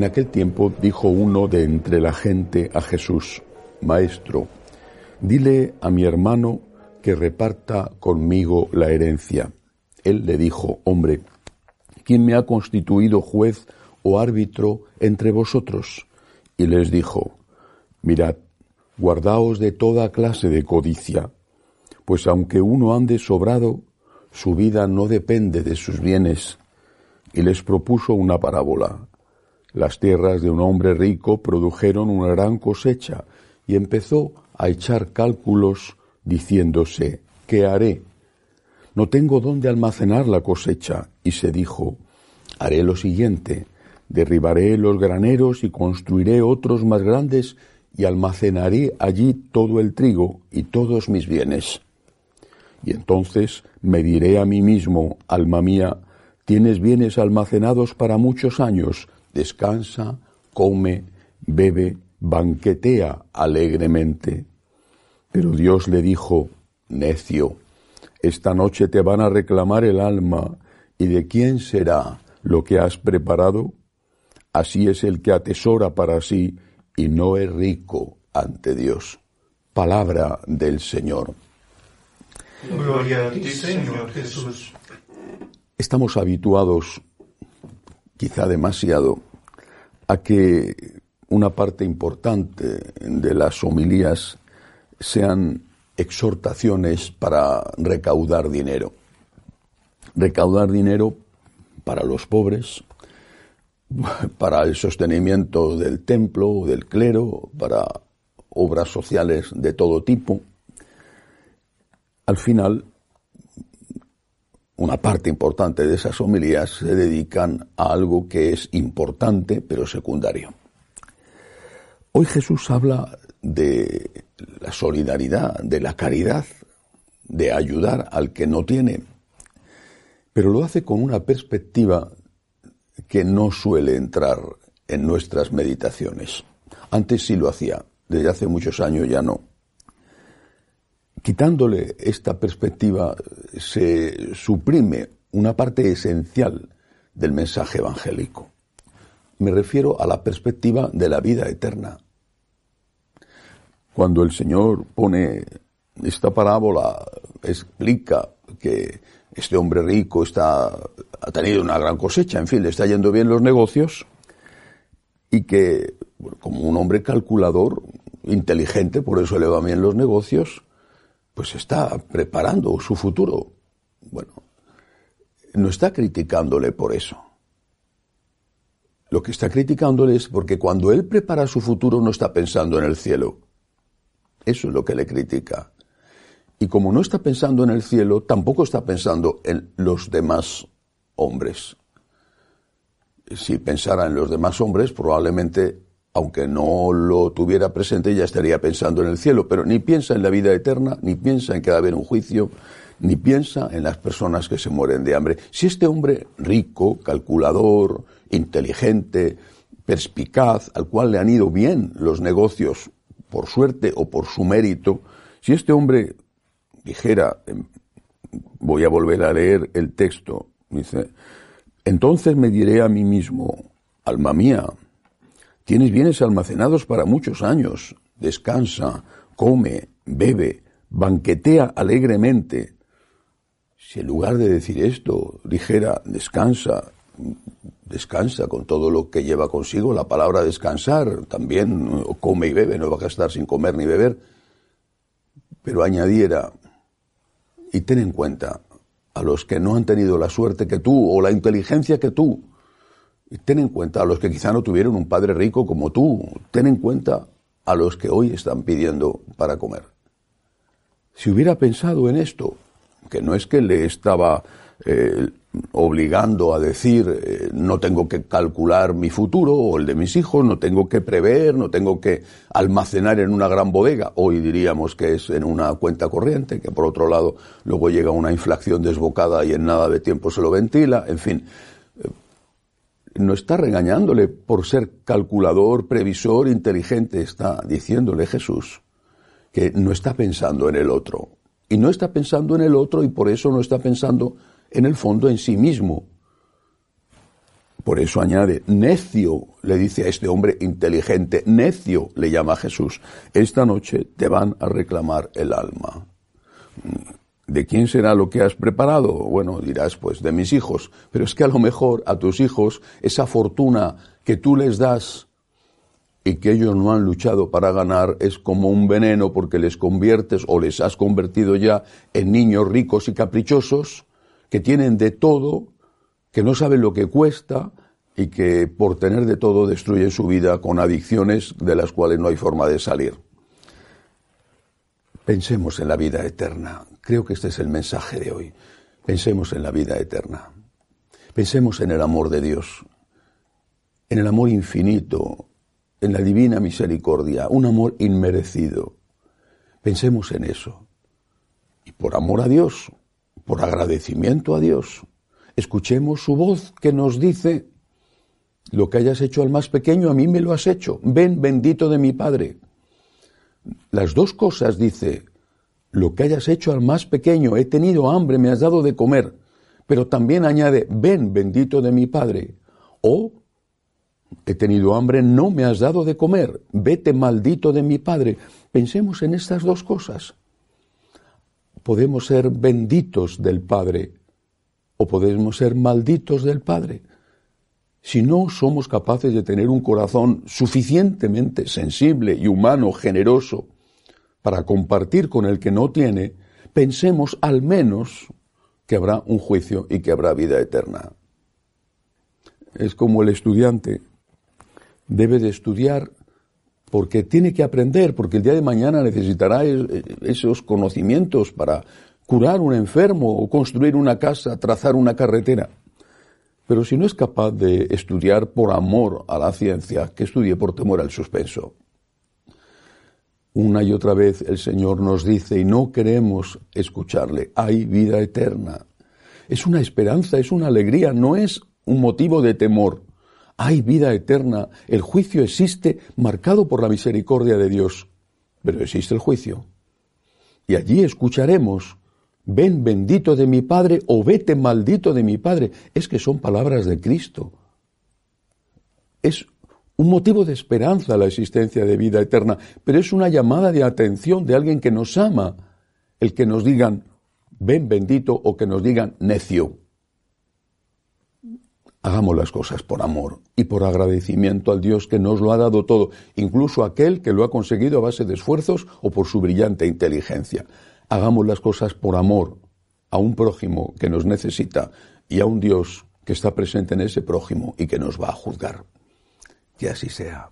En aquel tiempo dijo uno de entre la gente a Jesús, Maestro, dile a mi hermano que reparta conmigo la herencia. Él le dijo, Hombre, ¿quién me ha constituido juez o árbitro entre vosotros? Y les dijo, Mirad, guardaos de toda clase de codicia, pues aunque uno ande sobrado, su vida no depende de sus bienes. Y les propuso una parábola. Las tierras de un hombre rico produjeron una gran cosecha, y empezó a echar cálculos diciéndose, ¿qué haré? No tengo dónde almacenar la cosecha. Y se dijo, haré lo siguiente, derribaré los graneros y construiré otros más grandes y almacenaré allí todo el trigo y todos mis bienes. Y entonces me diré a mí mismo, alma mía, tienes bienes almacenados para muchos años, descansa, come, bebe, banquetea alegremente. Pero Dios le dijo, necio, esta noche te van a reclamar el alma, ¿y de quién será lo que has preparado? Así es el que atesora para sí y no es rico ante Dios. Palabra del Señor. Gloria a ti, Señor Jesús. Estamos habituados, quizá demasiado, a que una parte importante de las homilías sean exhortaciones para recaudar dinero. Recaudar dinero para los pobres, para el sostenimiento del templo, del clero, para obras sociales de todo tipo. Al final, una parte importante de esas homilías se dedican a algo que es importante pero secundario. Hoy Jesús habla de la solidaridad, de la caridad, de ayudar al que no tiene, pero lo hace con una perspectiva que no suele entrar en nuestras meditaciones. Antes sí lo hacía, desde hace muchos años ya no. Quitándole esta perspectiva se suprime una parte esencial del mensaje evangélico. Me refiero a la perspectiva de la vida eterna. Cuando el Señor pone esta parábola, explica que este hombre rico está, ha tenido una gran cosecha, en fin, le está yendo bien los negocios y que, como un hombre calculador, inteligente, por eso le va bien los negocios, pues está preparando su futuro. Bueno, no está criticándole por eso. Lo que está criticándole es porque cuando él prepara su futuro no está pensando en el cielo. Eso es lo que le critica. Y como no está pensando en el cielo, tampoco está pensando en los demás hombres. Si pensara en los demás hombres, probablemente, aunque no lo tuviera presente, ya estaría pensando en el cielo, pero ni piensa en la vida eterna, ni piensa en que va a haber un juicio, ni piensa en las personas que se mueren de hambre. Si este hombre rico, calculador, inteligente, perspicaz, al cual le han ido bien los negocios por suerte o por su mérito, si este hombre dijera, em, voy a volver a leer el texto, dice, entonces me diré a mí mismo, alma mía, tienes bienes almacenados para muchos años, descansa, come, bebe, banquetea alegremente. Si en lugar de decir esto dijera, descansa, descansa con todo lo que lleva consigo la palabra descansar, también come y bebe, no va a estar sin comer ni beber, pero añadiera, y ten en cuenta a los que no han tenido la suerte que tú o la inteligencia que tú. Ten en cuenta a los que quizá no tuvieron un padre rico como tú. Ten en cuenta a los que hoy están pidiendo para comer. Si hubiera pensado en esto, que no es que le estaba eh, obligando a decir eh, no tengo que calcular mi futuro o el de mis hijos, no tengo que prever, no tengo que almacenar en una gran bodega, hoy diríamos que es en una cuenta corriente, que por otro lado luego llega una inflación desbocada y en nada de tiempo se lo ventila, en fin. No está regañándole por ser calculador, previsor, inteligente, está diciéndole Jesús que no está pensando en el otro. Y no está pensando en el otro y por eso no está pensando en el fondo en sí mismo. Por eso añade, necio, le dice a este hombre inteligente, necio, le llama a Jesús, esta noche te van a reclamar el alma. ¿De quién será lo que has preparado? Bueno, dirás, pues de mis hijos. Pero es que a lo mejor a tus hijos esa fortuna que tú les das y que ellos no han luchado para ganar es como un veneno porque les conviertes o les has convertido ya en niños ricos y caprichosos que tienen de todo, que no saben lo que cuesta y que por tener de todo destruyen su vida con adicciones de las cuales no hay forma de salir. Pensemos en la vida eterna. Creo que este es el mensaje de hoy. Pensemos en la vida eterna. Pensemos en el amor de Dios, en el amor infinito, en la divina misericordia, un amor inmerecido. Pensemos en eso. Y por amor a Dios, por agradecimiento a Dios, escuchemos su voz que nos dice, lo que hayas hecho al más pequeño, a mí me lo has hecho. Ven bendito de mi Padre. Las dos cosas dice, lo que hayas hecho al más pequeño, he tenido hambre, me has dado de comer. Pero también añade, ven bendito de mi Padre. O He tenido hambre, no me has dado de comer. Vete maldito de mi Padre. Pensemos en estas dos cosas. Podemos ser benditos del Padre o podemos ser malditos del Padre. Si no somos capaces de tener un corazón suficientemente sensible y humano, generoso, para compartir con el que no tiene, pensemos al menos que habrá un juicio y que habrá vida eterna. Es como el estudiante debe de estudiar porque tiene que aprender, porque el día de mañana necesitará esos conocimientos para curar un enfermo o construir una casa, trazar una carretera. Pero si no es capaz de estudiar por amor a la ciencia, que estudie por temor al suspenso. Una y otra vez el Señor nos dice, y no queremos escucharle, hay vida eterna. Es una esperanza, es una alegría, no es un motivo de temor hay vida eterna, el juicio existe marcado por la misericordia de Dios, pero existe el juicio. Y allí escucharemos, ven bendito de mi Padre o vete maldito de mi Padre. Es que son palabras de Cristo. Es un motivo de esperanza la existencia de vida eterna, pero es una llamada de atención de alguien que nos ama, el que nos digan, ven bendito o que nos digan necio. Hagamos las cosas por amor y por agradecimiento al Dios que nos lo ha dado todo, incluso aquel que lo ha conseguido a base de esfuerzos o por su brillante inteligencia. Hagamos las cosas por amor a un prójimo que nos necesita y a un Dios que está presente en ese prójimo y que nos va a juzgar. Que así sea.